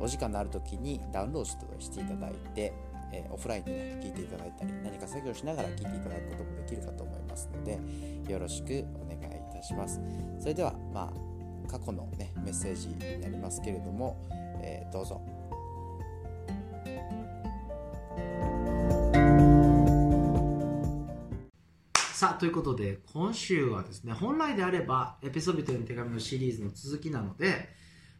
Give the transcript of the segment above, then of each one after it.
お時間のある時にダウンロードしていただいてえー、オフラインで、ね、聞いていただいたり何か作業しながら聞いていただくこともできるかと思いますのでよろしくお願いいたします。それではまあ過去の、ね、メッセージになりますけれども、えー、どうぞ。さあということで今週はですね本来であればエピソビトの手紙のシリーズの続きなので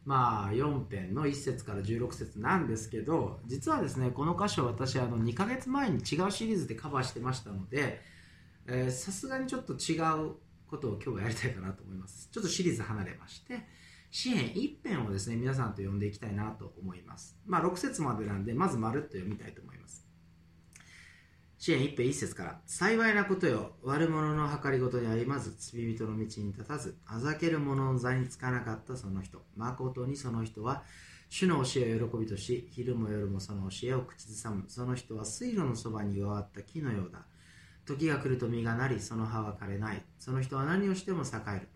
まあ、4編の1節から16節なんですけど実はですねこの箇所私あの2ヶ月前に違うシリーズでカバーしてましたのでさすがにちょっと違うことを今日はやりたいかなと思います。ちょっとシリーズ離れまして詩篇1編をですね皆さんと読んでいきたいなと思います。まあ6節までなんでまずまるっと読みたいと思います。支援一辺一節から、幸いなことよ、悪者の計りごとに歩まず、罪人の道に立たず、あざける者の座につかなかったその人、誠にその人は、主の教えを喜びとし、昼も夜もその教えを口ずさむ。その人は水路のそばに弱った木のようだ。時が来ると実がなり、その葉は枯れない。その人は何をしても栄える。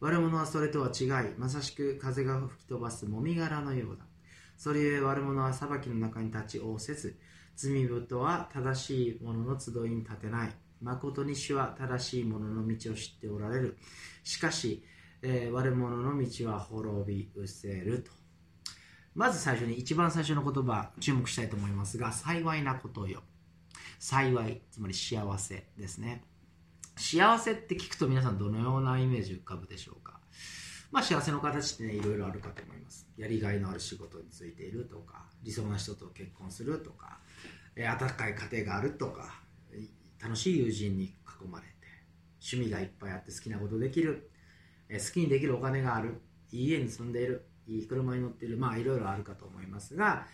悪者はそれとは違い、まさしく風が吹き飛ばすもみ殻のようだ。それゆえ悪者は裁きの中に立ち仰せず、罪人は正しい者の集いに立てない。誠に主は正しい者の道を知っておられる。しかし、えー、悪者の道は滅び失せると。まず最初に一番最初の言葉注目したいと思いますが、幸いなことよ。幸い、つまり幸せですね。幸せって聞くと皆さんどのようなイメージ浮かぶでしょうか？まあ幸せの形ってね、いろいろあるかと思います。やりがいのある仕事についているとか、理想な人と結婚するとか、え温かい家庭があるとか楽しい友人に囲まれて趣味がいっぱいあって好きなことできる、え好きにできるお金があるいい家に住んでいるいい車に乗っているまあいろいろあるかと思いますが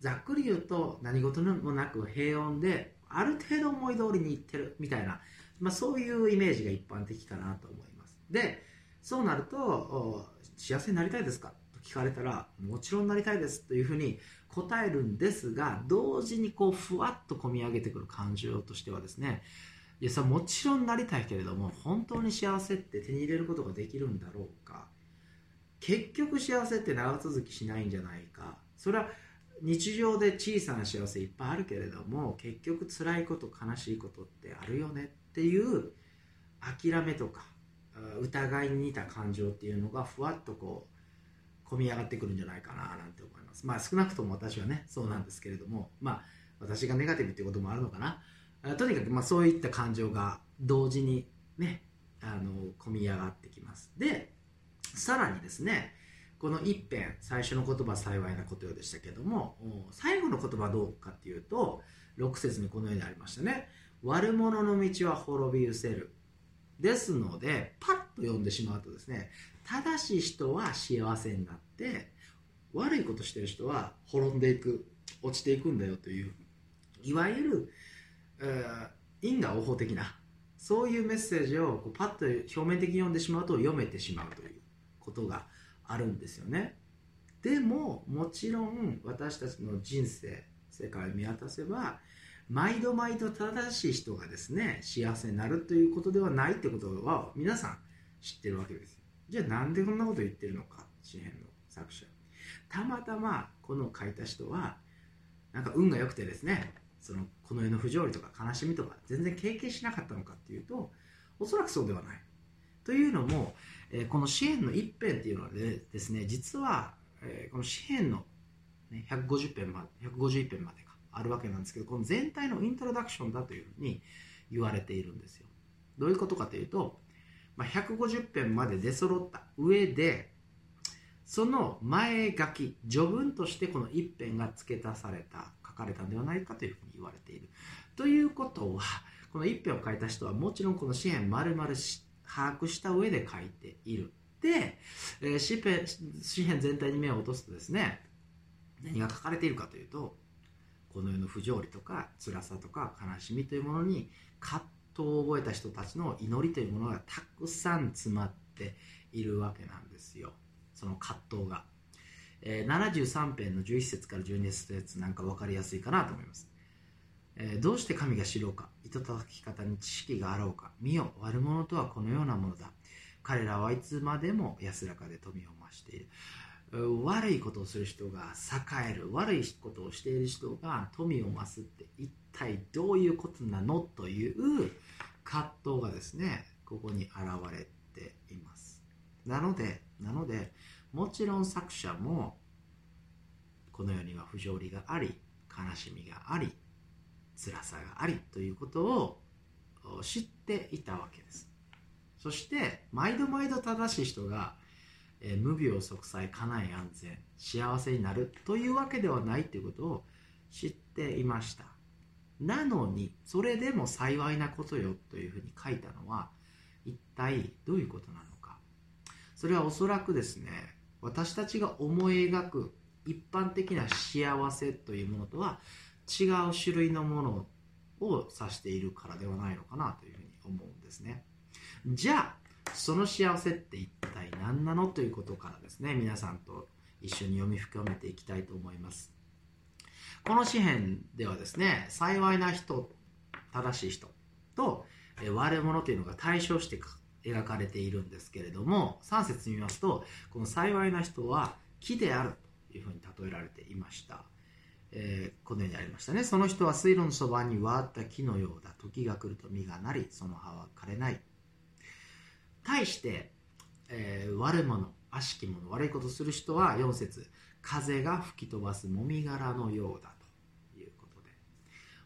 ざっくり言うと何事もなく平穏である程度思い通りにいってるみたいな、まあ、そういうイメージが一般的かなと思いますでそうなると幸せになりたいですか？と聞かれたらもちろんなりたいですというふうに答えるんですが同時にこうふわっと込み上げてくる感情としてはですねいやさもちろんなりたいけれども本当に幸せって手に入れることができるんだろうか？結局幸せって長続きしないんじゃないか？それは日常で小さな幸せいっぱいあるけれども結局辛いこと悲しいことってあるよねっていう諦めとか疑いに似た感情っていうのがふわっとこう込み上がってくるんじゃないかななんて思います。まあ少なくとも私はね、そうなんですけれども、まあ私がネガティブっていうこともあるのかな。とにかくまあそういった感情が同時にね、あの、込み上がってきます。で、さらにですね、この一編、最初の言葉幸いなことよでしたけども、最後の言葉はどうかっていうと、6節にこのようにありましたね。悪者の道は滅び失せる。ですので、パッと読んでしまうとですね、正しい人は幸せになって悪いことしてる人は滅んでいく落ちていくんだよといういわゆる、え、因果応報的なそういうメッセージをこうパッと表面的に読んでしまうと読めてしまうということがあるんですよね。でももちろん私たちの人生世界を見渡せば毎度毎度正しい人がですね幸せになるということではないってことは皆さん知ってるわけです。じゃあなんでこんなこと言ってるのか詩篇の作者。たまたまこの書いた人はなんか運が良くてですねそのこの世の不条理とか悲しみとか全然経験しなかったのかっていうとおそらくそうではない。というのも、え、この詩篇の一編っていうのはですね実は、え、この詩篇の、ね、150編まで151編までかあるわけなんですけどこの全体のイントロダクションだというふうに言われているんですよ。どういうことかというとまあ、150編まで出揃った上でその前書き序文としてこの一編が付け足された書かれたんではないかというふうに言われている。ということはこの一編を書いた人はもちろんこの詩篇丸々把握した上で書いている。で、えー、詩篇詩篇全体に目を落とすとですね何が書かれているかというとこの世の不条理とか辛さとか悲しみというものに葛藤を覚えた人たちの祈りというものがたくさん詰まっているわけなんですよ。その葛藤が、えー、73編の11節から12節なんか分かりやすいかなと思います。えー、どうして神が知ろうか。糸叩き方に知識があろうか。見よ悪者とはこのようなものだ。彼らはいつまでも安らかで富を増している。悪いことをする人が栄える悪いことをしている人が富を増すって一体どういうことなのという葛藤がですねここに現れています。なのでなのでもちろん作者もこの世には不条理があり悲しみがあり辛さがありということを知っていたわけです。そして毎度毎度正しい人が、えー、無病息災家内安全幸せになるというわけではないということを知っていましたなのにそれでも幸いなことよというふうに書いたのは一体どういうことなのかそれはおそらくですね私たちが思い描く一般的な幸せというものとは違う種類のものを指しているからではないのかなというふうに思うんですね。じゃあ、その幸せって一体何なの？ということからですね、皆さんと一緒に読み深めていきたいと思います。この詩篇ではですね、幸いな人、正しい人と悪者というのが対象して描かれているんですけれども、3節見ますと、この幸いな人は木であるというふうに例えられていました。えー、このようにありましたね。その人は水路のそばにわった木のようだ。時が来ると実がなり、その葉は枯れない。対して、えー、悪者、悪しき者、悪いことする人は4節風が吹き飛ばすもみ殻のようだということで。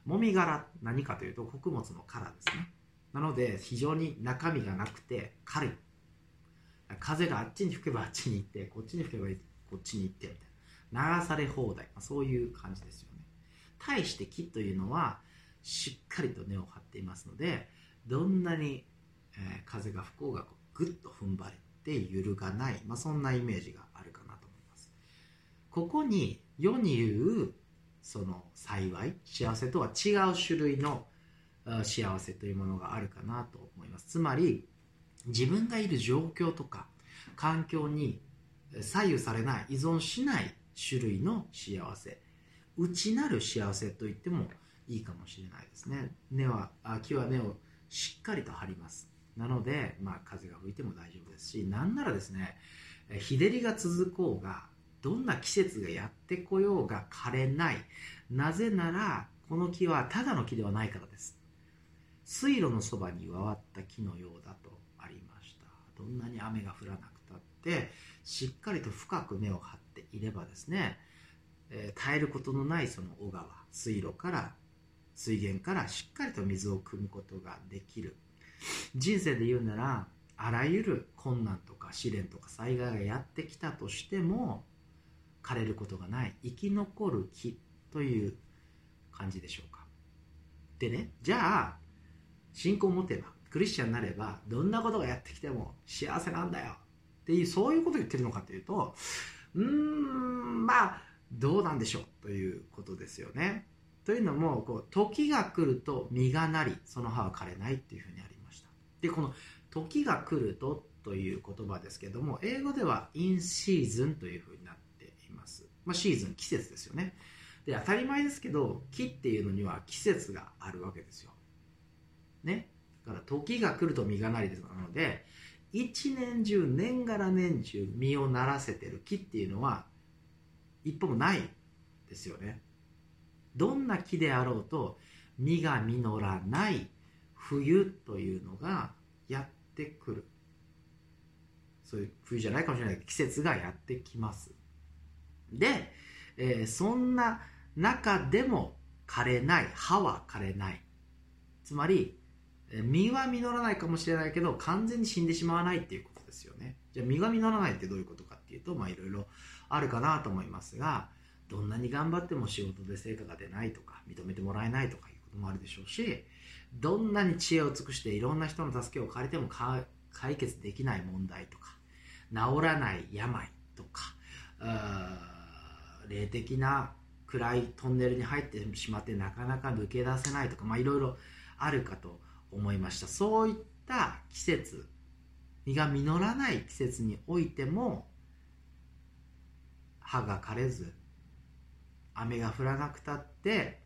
もみ殻、何かというと穀物の殻ですね。なので、非常に中身がなくて軽い。風があっちに吹けばあっちに行って、こっちに吹けばこっちに行ってみたいな。流され放題、まあ、そういう感じですよね対して木というのはしっかりと根を張っていますのでどんなに、えー、風が吹こうがぐっと踏ん張れて揺るがない、まあ、そんなイメージがあるかなと思います。ここに世に言うその幸い幸せとは違う種類の幸せというものがあるかなと思います。つまり自分がいる状況とか環境に左右されない依存しない種類の幸せ内なる幸せと言ってもいいかもしれないですね。根は木は根をしっかりと張ります。なので、まあ、風が吹いても大丈夫ですしなんならですね日照りが続こうがどんな季節がやってこようが枯れない。なぜならこの木はただの木ではないからです。水路のそばに回った木のようだとありました。どんなに雨が降らなくたってしっかりと深く根を張っていればですね、えー、絶えることのないその小川水路から水源からしっかりと水を汲むことができる。人生で言うならあらゆる困難とか試練とか災害がやってきたとしても枯れることがない生き残る木という感じでしょうかでねじゃあ信仰を持てばクリスチャンになればどんなことがやってきても幸せなんだよっていうそういうことを言ってるのかというとうーんまあどうなんでしょうということですよね。というのもこう時が来ると実がなりその葉は枯れないっていうふうにありました。でこの時が来るとという言葉ですけども英語では in season というふうになっています。まあ、シーズン季節ですよね。で当たり前ですけど木っていうのには季節があるわけですよ。ね。だから時が来ると実がなりですなので一年中年がら年中実をならせてる木っていうのは一歩もないですよねどんな木であろうと実が実らない冬というのがやってくる。そういう冬じゃないかもしれない季節がやってきます。で、えー、そんな中でも枯れない葉は枯れない。つまり実は実らないかもしれないけど完全に死んでしまわないっていうことですよねじゃあ実が実らないってどういうことかっていうとまあいろいろあるかなと思いますがどんなに頑張っても仕事で成果が出ないとか認めてもらえないとかいうもあるでしょうしどんなに知恵を尽くしていろんな人の助けを借りても解決できない問題とか治らない病とか霊的な暗いトンネルに入ってしまってなかなか抜け出せないとか、まあ、いろいろあるかと思いました。そういった季節実が実らない季節においても葉が枯れず雨が降らなくたって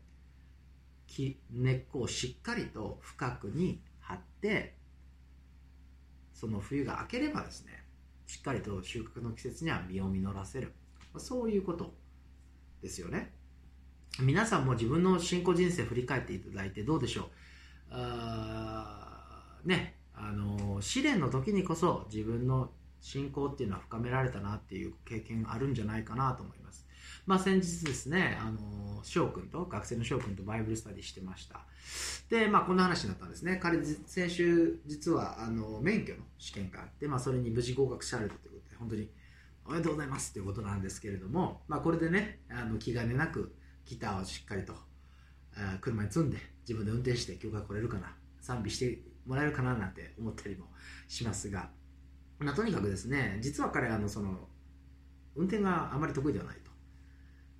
木根っこをしっかりと深くに張ってその冬が明ければですねしっかりと収穫の季節には実を実らせる。そういうことですよね。皆さんも自分の信仰人生振り返っていただいてどうでしょう？あねあの試練の時にこそ自分の信仰っていうのは深められたなっていう経験があるんじゃないかなと思います。まあ、先日ですね、あの翔くんと、学生の翔くんとバイブルスタディしてました。で、まあ、こんな話になったんですね。彼、先週、実は、あの、免許の試験があって、まあ、それに無事合格されたということで、本当におめでとうございますということなんですけれども、まあ、これでね、あの気兼ねなくギターをしっかりと、あ車に積んで、自分で運転して今日が来れるかな、賛美してもらえるかななんて思ったりもしますが、まあ、とにかくですね、実は彼、あの、その、運転があまり得意ではないと。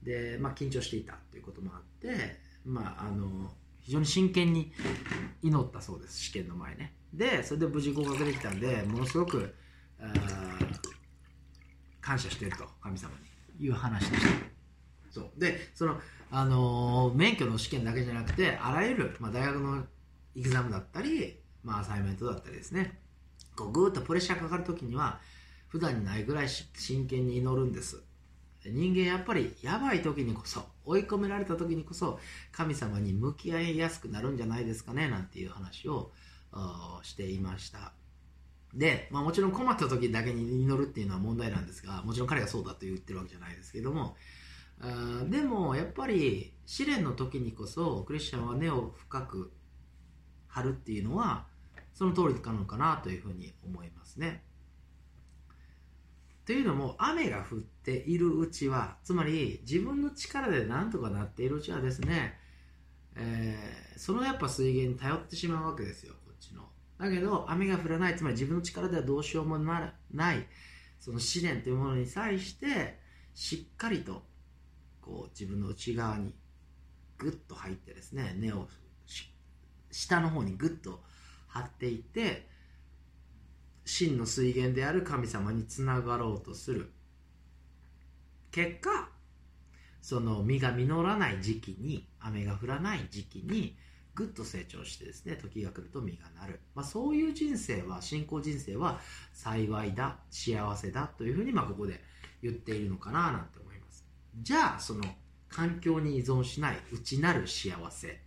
で、まあ、緊張していたということもあって、まあ、あの非常に真剣に祈ったそうです試験の前ね。でそれで無事合格できたんでものすごく感謝してると神様にいう話でした。そう。でその、あの免許の試験だけじゃなくてあらゆる、まあ、大学のエグザムだったり、まあ、アサイメントだったりですね。こうぐーっとプレッシャーかかるときには普段にないぐらい真剣に祈るんです。人間やっぱりやばい時にこそ追い込められた時にこそ神様に向き合いやすくなるんじゃないですかねなんていう話をしていましたで、まあ、もちろん困った時だけに祈るっていうのは問題なんですがもちろん彼がそうだと言ってるわけじゃないですけどもあでもやっぱり試練の時にこそクリスチャンは根を深く張るっていうのはその通りなのかなというふうに思いますね。というのも雨が降っているうちはつまり自分の力で何とかなっているうちはですね、えー、そのやっぱ水源に頼ってしまうわけですよこっちの。だけど雨が降らないつまり自分の力ではどうしようもないその試練というものに際してしっかりとこう自分の内側にグッと入ってですね根を下の方にグッと張っていって真の水源である神様につながろうとする。結果その実が実らない時期に雨が降らない時期にぐっと成長してですね時が来ると実がなる、まあ、そういう人生は信仰人生は幸いだ幸せだというふうにまあここで言っているのかななんて思います。じゃあその環境に依存しない内なる幸せ。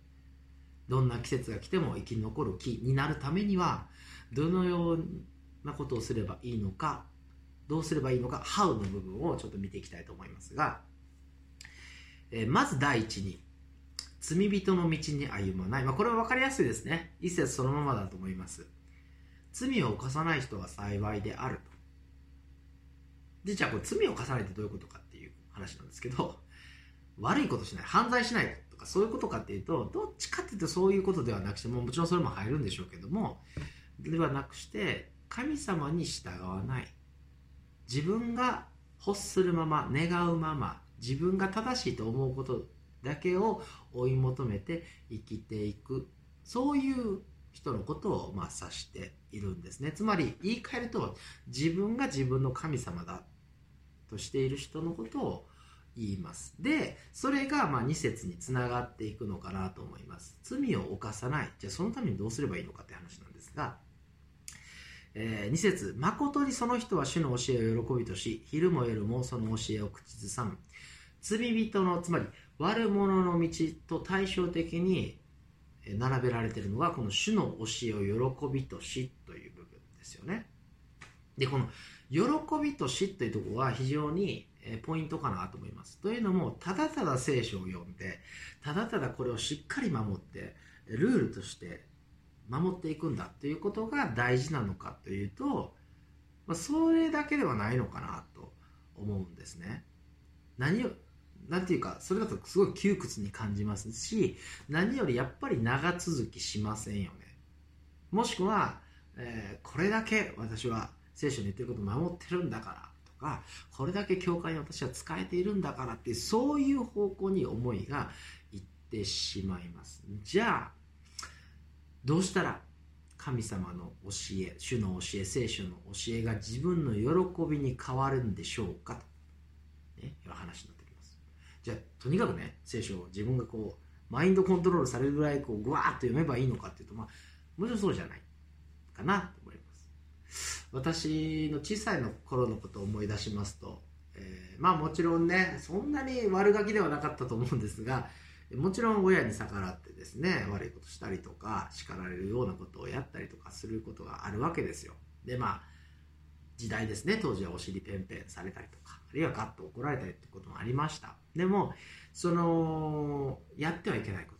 どんな季節が来ても生き残る木になるためにはどのようなことをすればいいのかどうすればいいのか How の部分をちょっと見ていきたいと思いますが、えー、まず第一に罪人の道に歩まない、まあ、これは分かりやすいですね。一節そのままだと思います。罪を犯さない人は幸いであると。でじゃあこれ罪を犯さないってどういうことかっていう話なんですけど悪いことしない。犯罪しないとかそういうことかっていうとどっちかっていうとそういうことではなくてももちろんそれも入るんでしょうけどもではなくして神様に従わない。自分が欲するまま願うまま自分が正しいと思うことだけを追い求めて生きていく。そういう人のことをまあ指しているんですね。つまり言い換えると自分が自分の神様だとしている人のことを言います。でそれがまあ2節につながっていくのかなと思います。罪を犯さない。じゃあそのためにどうすればいいのかって話なんですがえー、2節誠にその人は主の教えを喜びとし昼も夜もその教えを口ずさむ。罪人のつまり悪者の道と対照的に並べられているのがこの主の教えを喜びとしという部分ですよね。でこの喜びとしというところは非常にポイントかなと思います。というのもただただ聖書を読んでただただこれをしっかり守ってルールとして守っていくんだということが大事なのかというと、まあ、それだけではないのかなと思うんですね。何をなんていうかそれだとすごい窮屈に感じますし何よりやっぱり長続きしませんよね。もしくは、えー、これだけ私は聖書に言ってることを守ってるんだからとかこれだけ教会に私は使えているんだからってそういう方向に思いがいってしまいますじゃあどうしたら神様の教え主の教え聖書の教えが自分の喜びに変わるんでしょうかと、ね、いう話になってきます。じゃあとにかくね聖書を自分がこうマインドコントロールされるぐらいこうぐわーっと読めばいいのかっていうとまあもちろんそうじゃないかなと思います。私の小さいの頃のことを思い出しますと、えー、まあもちろんねそんなに悪ガキではなかったと思うんですがもちろん親に逆らってですね悪いことしたりとか叱られるようなことをやったりとかすることがあるわけですよ。でまあ時代ですね。当時はお尻ペンペンされたりとかあるいはガッと怒られたりってこともありました。でもそのやってはいけないこ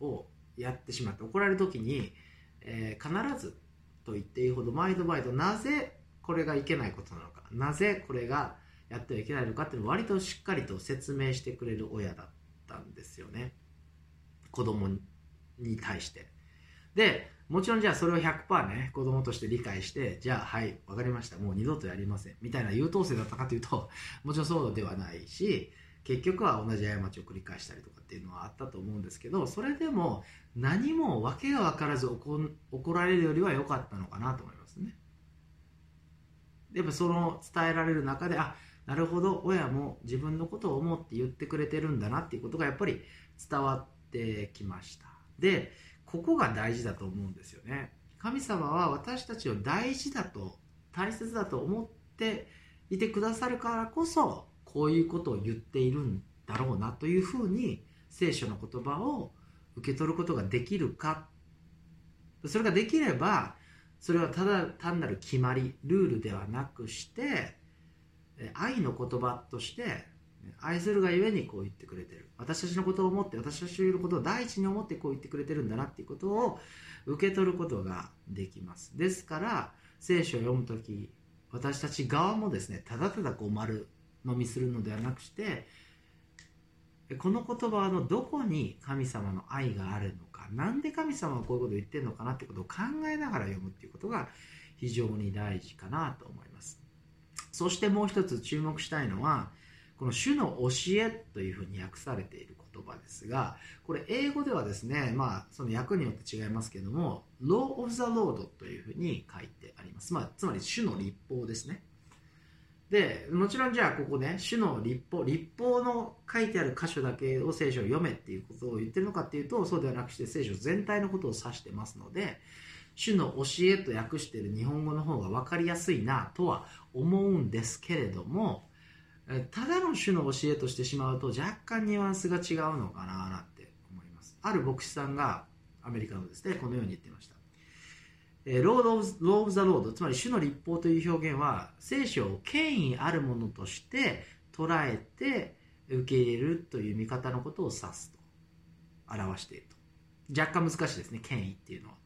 とをやってしまって怒られる時に、えー、必ずと言っていいほど毎度毎度なぜこれがいけないことなのかなぜこれがやってはいけないのかっていうのを割としっかりと説明してくれる親だったんですよね。子供に対して。でもちろんじゃあそれを100%ね子供として理解してじゃあはい分かりました。もう二度とやりません。みたいな優等生だったかというと もちろんそうではないし結局は同じ過ちを繰り返したりとかっていうのはあったと思うんですけどそれでも何も訳が分からず怒られるよりは良かったのかなと思いますね。やっぱその伝えられる中であなるほど親も自分のことを思って言ってくれてるんだなっていうことがやっぱり伝わってきました。でここが大事だと思うんですよね。神様は私たちを大事だと大切だと思っていてくださるからこそこういうことを言っているんだろうなというふうに聖書の言葉を受け取ることができるか。それができればそれはただ単なる決まりルールではなくして愛の言葉として愛するがゆえにこう言ってくれてる。私たちのことを思って私たちのことを第一に思ってこう言ってくれてるんだなっていうことを受け取ることができます。ですから聖書を読む時私たち側もですねただただこう丸飲みするのではなくしてこの言葉のどこに神様の愛があるのか何で神様はこういうことを言ってるのかなってことを考えながら読むっていうことが非常に大事かなと思います。そしてもう一つ注目したいのはこの主の教えというふうに訳されている言葉ですがこれ英語ではですねまあその訳によって違いますけども Law of the Lord というふうに書いてあります。まあつまり主の立法ですね。でもちろんじゃあここね主の立法立法の書いてある箇所だけを聖書を読めっていうことを言ってるのかっていうとそうではなくして聖書全体のことを指してますので主の教えと訳している日本語の方が分かりやすいなとは思うんですけれどもただの主の教えとしてしまうと若干ニュアンスが違うのかななんて思います。ある牧師さんがアメリカのですねこのように言っていました、 Law of, Law of the Lord つまり主の律法という表現は聖書を権威あるものとして捉えて受け入れるという見方のことを指すと表していると。若干難しいですね権威っていうのは。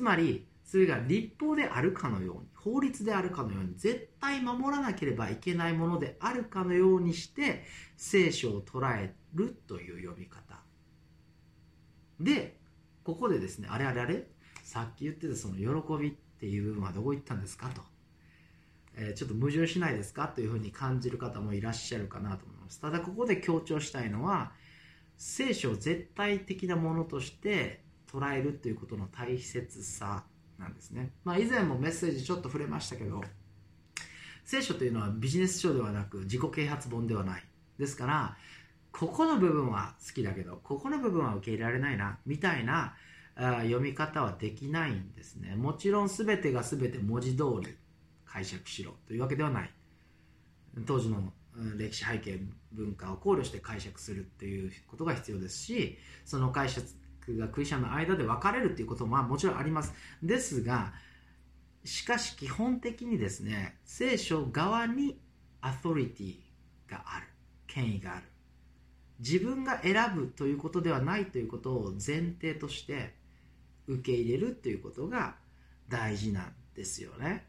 つまりそれが立法であるかのように法律であるかのように絶対守らなければいけないものであるかのようにして聖書を捉えるという読み方。でここでですねあれあれあれさっき言ってたその喜びっていう部分はどこ行ったんですかと、えー、ちょっと矛盾しないですかというふうに感じる方もいらっしゃるかなと思います。ただここで強調したいのは聖書を絶対的なものとして捉えるということの大切さなんですね、まあ、以前もメッセージちょっと触れましたけど聖書というのはビジネス書ではなく自己啓発本ではない。ですからここの部分は好きだけどここの部分は受け入れられないなみたいな読み方はできないんですね。もちろん全てが全て文字通り解釈しろというわけではない。当時の歴史背景文化を考慮して解釈するっていうことが必要ですしその解釈がクリスチャンの間で分かれるっていうことももちろんありますですがしかし基本的にですね聖書側にアソリティがある権威がある自分が選ぶということではないということを前提として受け入れるということが大事なんですよね。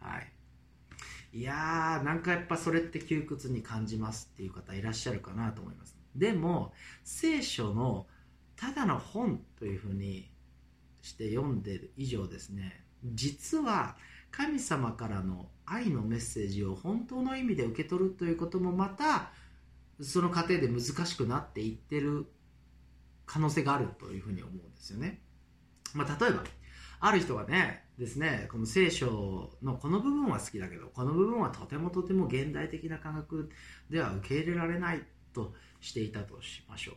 はい。いやー、なんかやっぱそれって窮屈に感じますっていう方いらっしゃるかなと思います。でも、聖書のただの本というふうにして読んでる以上ですね、実は神様からの愛のメッセージを本当の意味で受け取るということもまたその過程で難しくなっていってる可能性があるというふうに思うんですよね。まあ、例えばある人がねですねこの聖書のこの部分は好きだけどこの部分はとてもとても現代的な感覚では受け入れられないとしていたとしましょう、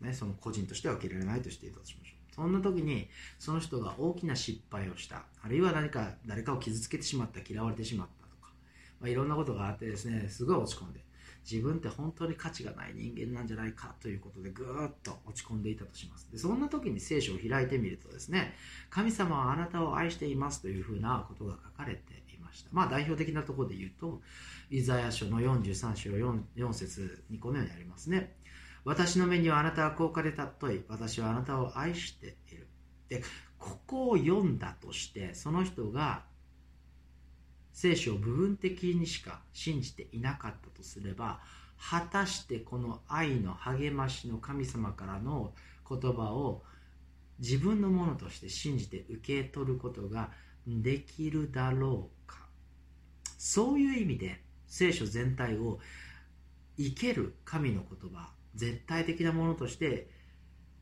ね、その個人としては受け入れられないとしていたとしましょう。そんな時にその人が大きな失敗をしたあるいは何か誰かを傷つけてしまった嫌われてしまったとか、まあ、いろんなことがあってですねすごい落ち込んで自分って本当に価値がない人間なんじゃないかということでぐーっと落ち込んでいたとします。でそんな時に聖書を開いてみるとですね神様はあなたを愛していますというふうなことが書かれていました。まあ代表的なところで言うとイザヤ書の43章 4, 4節にこのようにありますね。私の目にはあなたは高価で尊い私はあなたを愛している。でここを読んだとしてその人が聖書を部分的にしか信じていなかったとすれば果たしてこの愛の励ましの神様からの言葉を自分のものとして信じて受け取ることができるだろうか。そういう意味で聖書全体を生ける神の言葉絶対的なものとして、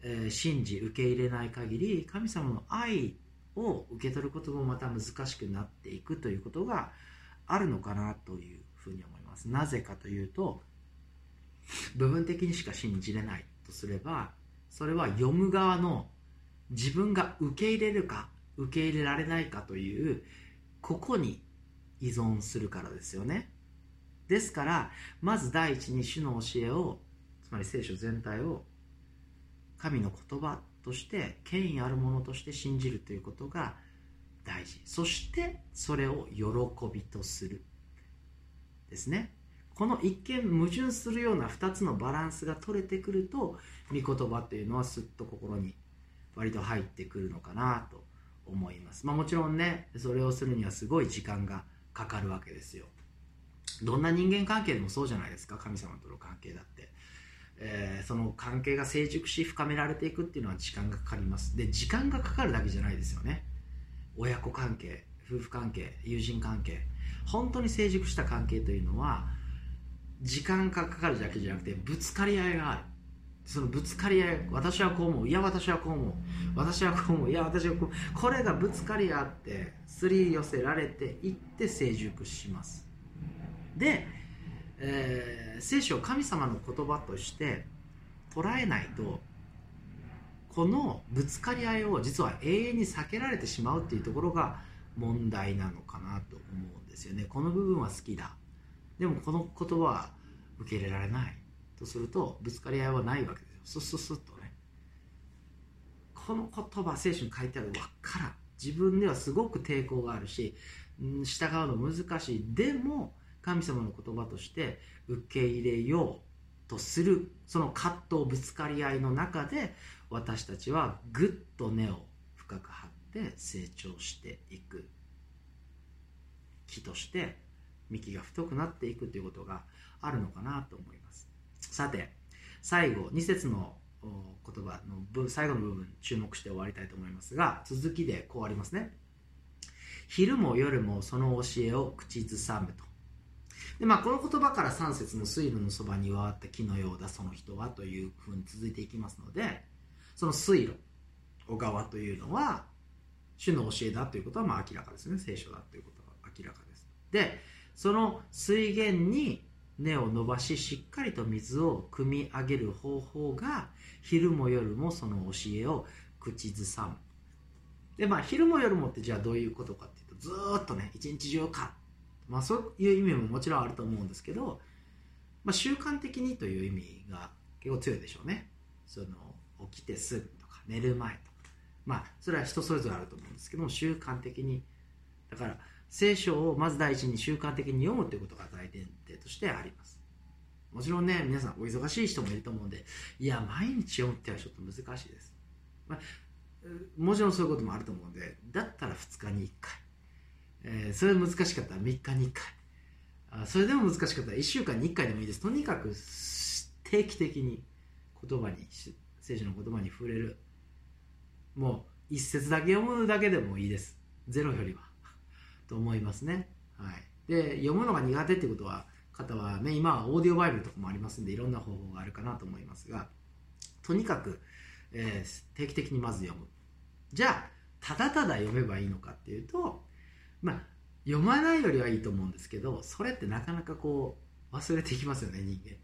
えー、信じ受け入れない限り神様の愛を受け取ることもまた難しくなっていくということがあるのかなというふうに思います。なぜかというと部分的にしか信じれないとすればそれは読む側の自分が受け入れるか受け入れられないかというここに依存するからですよね。ですからまず第一に主の教えをまり聖書全体を神の言葉として権威あるものとして信じるということが大事。そしてそれを喜びとする。ですね。この一見矛盾するような2つのバランスが取れてくると御言葉というのはすっと心に割と入ってくるのかなと思います、まあ、もちろんねそれをするにはすごい時間がかかるわけですよ。どんな人間関係でもそうじゃないですか。神様との関係だって。えー、その関係が成熟し深められていくっていうのは時間がかかります。で時間がかかるだけじゃないですよね。親子関係夫婦関係友人関係。本当に成熟した関係というのは時間がかかるだけじゃなくてぶつかり合いがある。そのぶつかり合い私はこう思ういや私はこう思う私はこう思ういや私はこうこれがぶつかり合ってすり寄せられていって成熟します。でえー、聖書を神様の言葉として捉えないとこのぶつかり合いを実は永遠に避けられてしまうっていうところが問題なのかなと思うんですよね。この部分は好きだ。でもこの言葉は受け入れられないとするとぶつかり合いはないわけですよ。スッスッスッとね。この言葉聖書に書いてあるわからん。自分ではすごく抵抗があるし従うの難しい。でも神様の言葉として受け入れようとするその葛藤ぶつかり合いの中で私たちはぐっと根を深く張って成長していく木として幹が太くなっていくということがあるのかなと思います。さて最後2節の言葉の最後の部分注目して終わりたいと思いますが続きでこうありますね。昼も夜もその教えを口ずさむと。でまあ、この言葉から3節の水路のそばにわった木のようだその人はというふうに続いていきますのでその水路小川というのは主の教えだということはまあ明らかですね。聖書だということは明らかです。でその水源に根を伸ばししっかりと水を汲み上げる方法が昼も夜もその教えを口ずさむ。でまあ昼も夜もってじゃあどういうことかっていうとずっとね一日中かまあ、そういう意味ももちろんあると思うんですけど、まあ、習慣的にという意味が結構強いでしょうね。その起きてすぐとか寝る前とか。まあそれは人それぞれあると思うんですけども習慣的に。だから聖書をまず第一に習慣的に読むということが大前提としてあります。もちろんね皆さんお忙しい人もいると思うんでいや毎日読むってはちょっと難しいです、まあ、もちろんそういうこともあると思うんでだったら2日に1回。えー、それ難しかった。ら3日に1回。あそれでも難しかった。ら1週間に1回でもいいです。とにかく定期的に言葉に聖書の言葉に触れる。もう一節だけ読むだけでもいいです。ゼロよりは。と思いますね。はい、で読むのが苦手ってことは方はね今はオーディオバイブルとかもありますんでいろんな方法があるかなと思いますがとにかく、えー、定期的にまず読む。じゃあただただ読めばいいのかっていうとまあ読まないよりはいいと思うんですけどそれってなかなかこう忘れていきますよね人間って。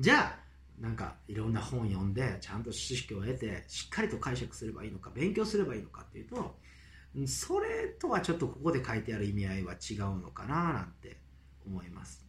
じゃあなんかいろんな本読んでちゃんと知識を得てしっかりと解釈すればいいのか勉強すればいいのかっていうとそれとはちょっとここで書いてある意味合いは違うのかななんて思います。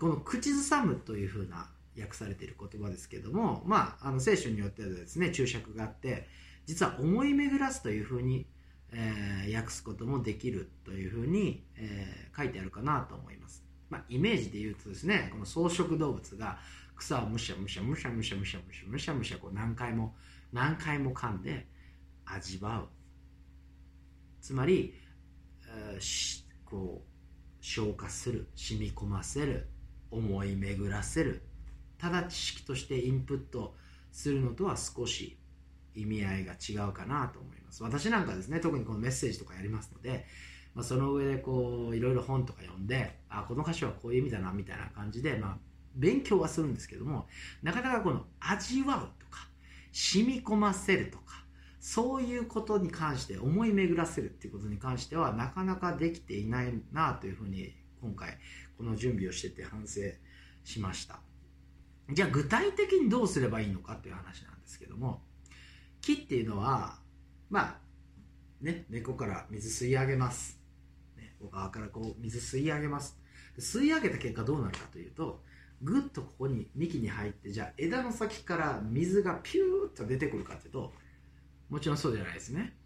この口ずさむというふうな訳されている言葉ですけども、まあ、あの聖書によってはですね注釈があって実は思い巡らすというふうに、えー、訳すこともできるというふうに、えー、書いてあるかなと思います、まあ、イメージで言うとですねこの草食動物が草をむしゃむしゃむしゃむしゃむしゃむしゃむしゃむしゃこう何回も何回も噛んで味わう。つまり、えー、こう消化する染み込ませる思い巡らせる。ただ知識としてインプットするのとは少し意味合いが違うかなと思います。私なんかですね特にこのメッセージとかやりますので、まあ、その上でこういろいろ本とか読んであこの歌詞はこういう意味だなみたいな感じで、まあ、勉強はするんですけどもなかなかこの味わうとか染み込ませるとかそういうことに関して思い巡らせるっていうことに関してはなかなかできていないなというふうに今回この準備をしてて反省しました。じゃあ具体的にどうすればいいのかっていう話なんですけども木っていうのはまあね猫から水吸い上げます、ね、小川からこう水吸い上げます。吸い上げた結果どうなるかというとぐっとここに幹に入ってじゃあ枝の先から水がピューッと出てくるかっていうともちろんそうじゃないですね、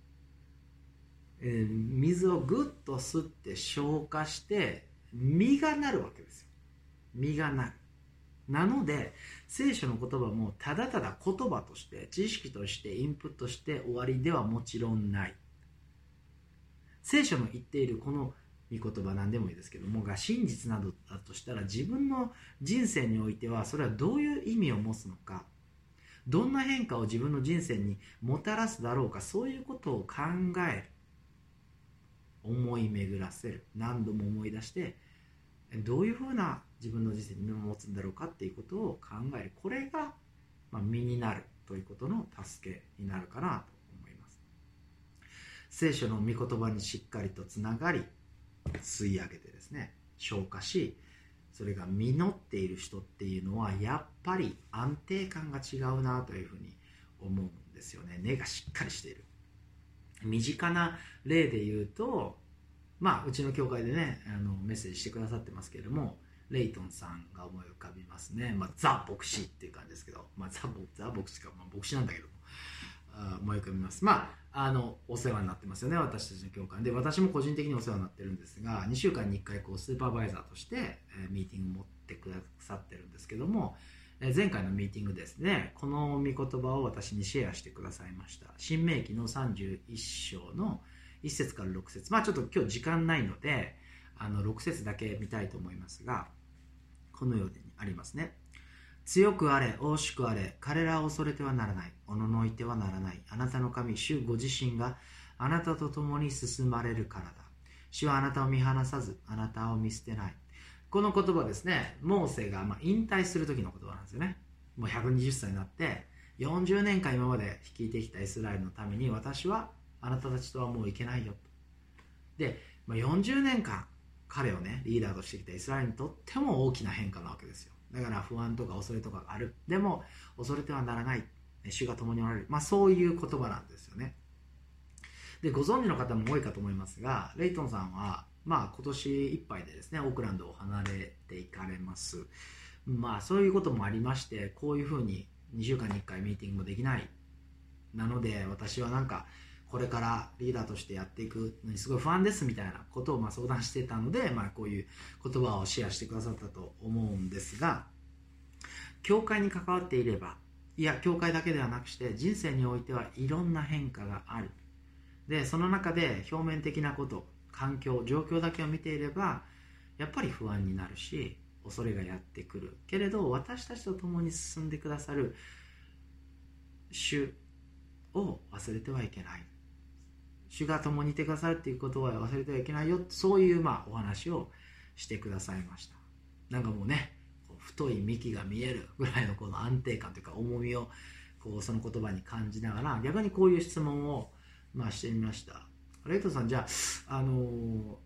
えー、水をぐっと吸って消化して実がなるわけですよ。実がなる。なので聖書の言葉もただただ言葉として知識としてインプットして終わりではもちろんない。聖書の言っているこの御言葉何でもいいですけどもが真実などだとしたら自分の人生においてはそれはどういう意味を持つのかどんな変化を自分の人生にもたらすだろうかそういうことを考える思い巡らせる。何度も思い出してどういうふうな自分の人生に身を持つんだろうかっていうことを考える。これが、ま、身になるということの助けになるかなと思います。聖書の御言葉にしっかりとつながり吸い上げてですね消化しそれが実っている人っていうのはやっぱり安定感が違うなというふうに思うんですよね。根がしっかりしている。身近な例で言うとまあうちの教会でねあのメッセージしてくださってますけれどもレイトンさんが思い浮かびますね、まあ、ザ・牧師っていう感じですけど、まあ、ザ・ザ牧師か、まあ、牧師なんだけども。思い浮かびます。まああのお世話になってますよね私たちの教会。で私も個人的にお世話になってるんですが2週間に1回こうスーパーバイザーとして、えー、ミーティング持ってくださってるんですけども、えー、前回のミーティングですねこの御言葉を私にシェアしてくださいました。新明記の31章の1節から6節。まあちょっと今日時間ないのであの6節だけ見たいと思いますがこのようにありますね強くあれ、惜しくあれ、彼らを恐れてはならない、おののいてはならない。あなたの神、主ご自身があなたと共に進まれるからだ。主はあなたを見放さず、あなたを見捨てない。この言葉ですね、モーセがま引退する時の言葉なんですよね。もう120歳になって、40年間今まで率いてきたイスラエルのために、私はあなたたちとはもういけないよ。で、まあ、40年間、彼をね、リーダーとしてきたイスラエルにとっても大きな変化なわけですよ。だから不安とか恐れとかがある。でも、恐れてはならない。主が共におられる。まあ、そういう言葉なんですよね。で、ご存知の方も多いかと思いますが、レイトンさんは、まあ、今年いっぱいでですね、オークランドを離れていかれます。まあ、そういうこともありまして、こういうふうに2週間に1回ミーティングもできない。なので、私はなんか、これからリーダーとしてやっていくのにすごい不安ですみたいなことをま相談してたので、まあ、こういう言葉をシェアしてくださったと思うんですが教会に関わっていればいや教会だけではなくして人生においてはいろんな変化がある。でその中で表面的なこと環境状況だけを見ていればやっぱり不安になるし恐れがやってくる。けれど私たちと共に進んでくださる主を忘れてはいけない。主が共にいてくださるっていうことは忘れてはいけないよそういうまあお話をしてくださいました。なんかもうね太い幹が見えるぐらいのこの安定感というか重みをこうその言葉に感じながら逆にこういう質問をまあしてみました。レイトさんじゃあ、あの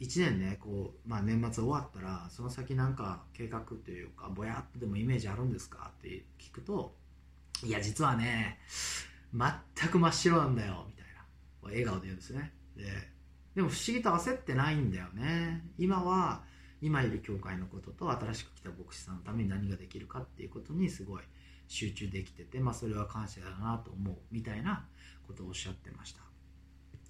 ー、1年ねこう、まあ、年末終わったらその先なんか計画というかぼやっとでもイメージあるんですか？って聞くといや実はね全く真っ白なんだよ。み笑顔で言うんですね。ででも不思議と焦ってないんだよね。今は今いる教会のことと新しく来た牧師さんのために何ができるかっていうことにすごい集中できてて、まあ、それは感謝だなと思うみたいなことをおっしゃってました。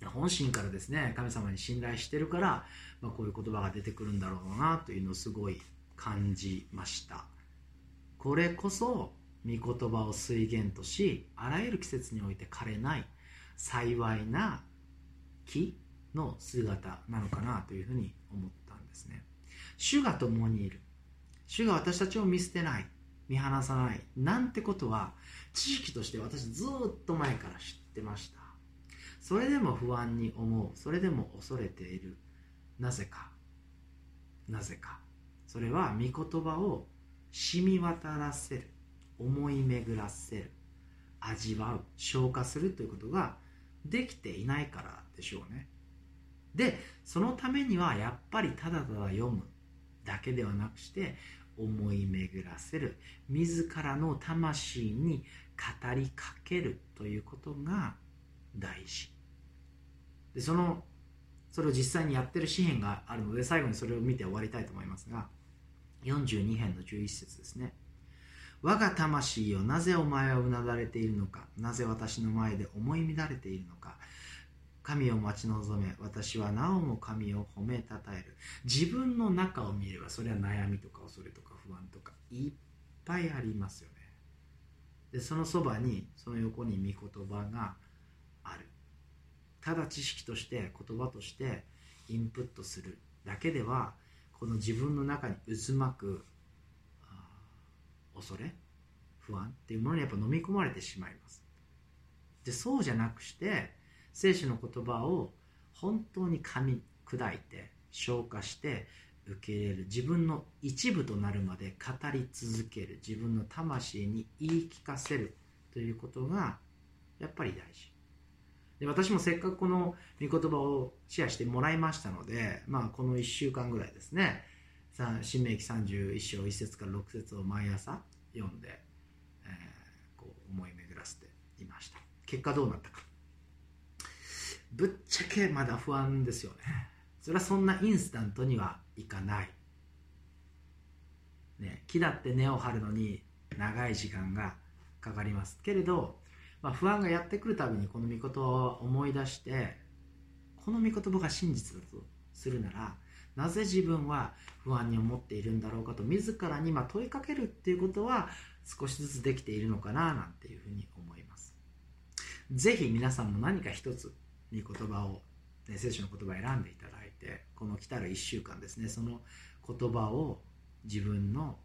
本心からですね神様に信頼してるから、まあ、こういう言葉が出てくるんだろうなというのをすごい感じました。これこそ御言葉を水源としあらゆる季節において枯れない幸いな木の姿なのかなというふうに思ったんですね。主が共にいる。主が私たちを見捨てない。見放さない。なんてことは知識として私ずっと前から知ってました。それでも不安に思う。それでも恐れている。なぜか。なぜか。それは御言葉を染み渡らせる。思い巡らせる。味わう。消化するということができていないからでしょうね。でそのためにはやっぱりただただ読むだけではなくして思い巡らせる。自らの魂に語りかけるということが大事。でそのそれを実際にやってる詩篇があるので最後にそれを見て終わりたいと思いますが42編の11節ですね。我が魂よなぜお前はうなだれているのか？なぜ私の前で思い乱れているのか？神を待ち望め私はなおも神を褒めたたえる。自分の中を見ればそれは悩みとか恐れとか不安とかいっぱいありますよね。でそのそばにその横に御言葉がある。ただ知識として言葉としてインプットするだけではこの自分の中に渦巻く恐れ不安っていうものにやっぱ飲み込まれてしまいます。でそうじゃなくして聖書の言葉を本当に噛み砕いて消化して受け入れる自分の一部となるまで語り続ける自分の魂に言い聞かせるということがやっぱり大事。で私もせっかくこの御言葉をシェアしてもらいましたので、まあ、この1週間ぐらいですね新明記31章1節から6節を毎朝読んで、えー、こう思い巡らせていました。結果どうなったか。ぶっちゃけまだ不安ですよね。それはそんなインスタントにはいかない。ね木だって根を張るのに長い時間がかかります。けれど、まあ、不安がやってくるたびにこの御言葉を思い出してこの御言葉が真実だとするならなぜ自分は不安に思っているんだろうかと自らに問いかけるっていうことは少しずつできているのかななんていうふうに思います。ぜひ皆さんも何か一つ御言葉を、ね、聖書の言葉を選んでいただいてこの来たる1週間ですねその言葉を自分の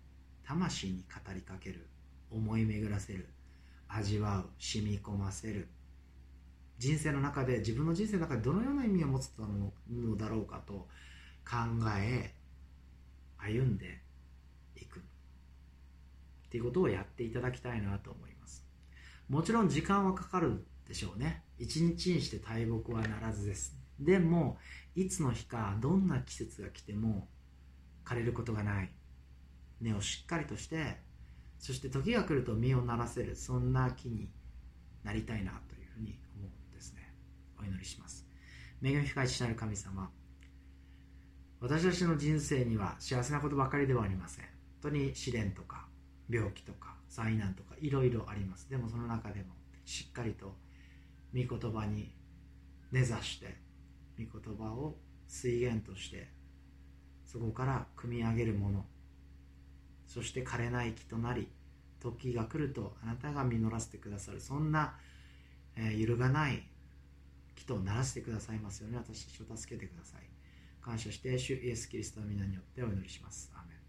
魂に語りかける思い巡らせる味わう染み込ませる。人生の中で自分の人生の中でどのような意味を持つのだろうかと考え歩んでいく。っていうことをやっていただきたいなと思います。もちろん時間はかかるでしょうね。一日にして大木はならずです。でもいつの日かどんな季節が来ても枯れることがない。根をしっかりとしてそして時が来ると実をならせるそんな木になりたいなというふうに思うんですね。お祈りします。恵み深い父なる神様私たちの人生には幸せなことばかりではありません。本当に試練とか病気とか災難とかいろいろあります。でもその中でもしっかりと御言葉に根ざして御言葉を水源としてそこから組み上げるもの。そして枯れない木となり時が来るとあなたが実らせてくださる。そんな、えー、揺るがない木とならせてくださいますように私たちを助けてください。感謝して主イエス・キリストの皆によってお祈りします。アメン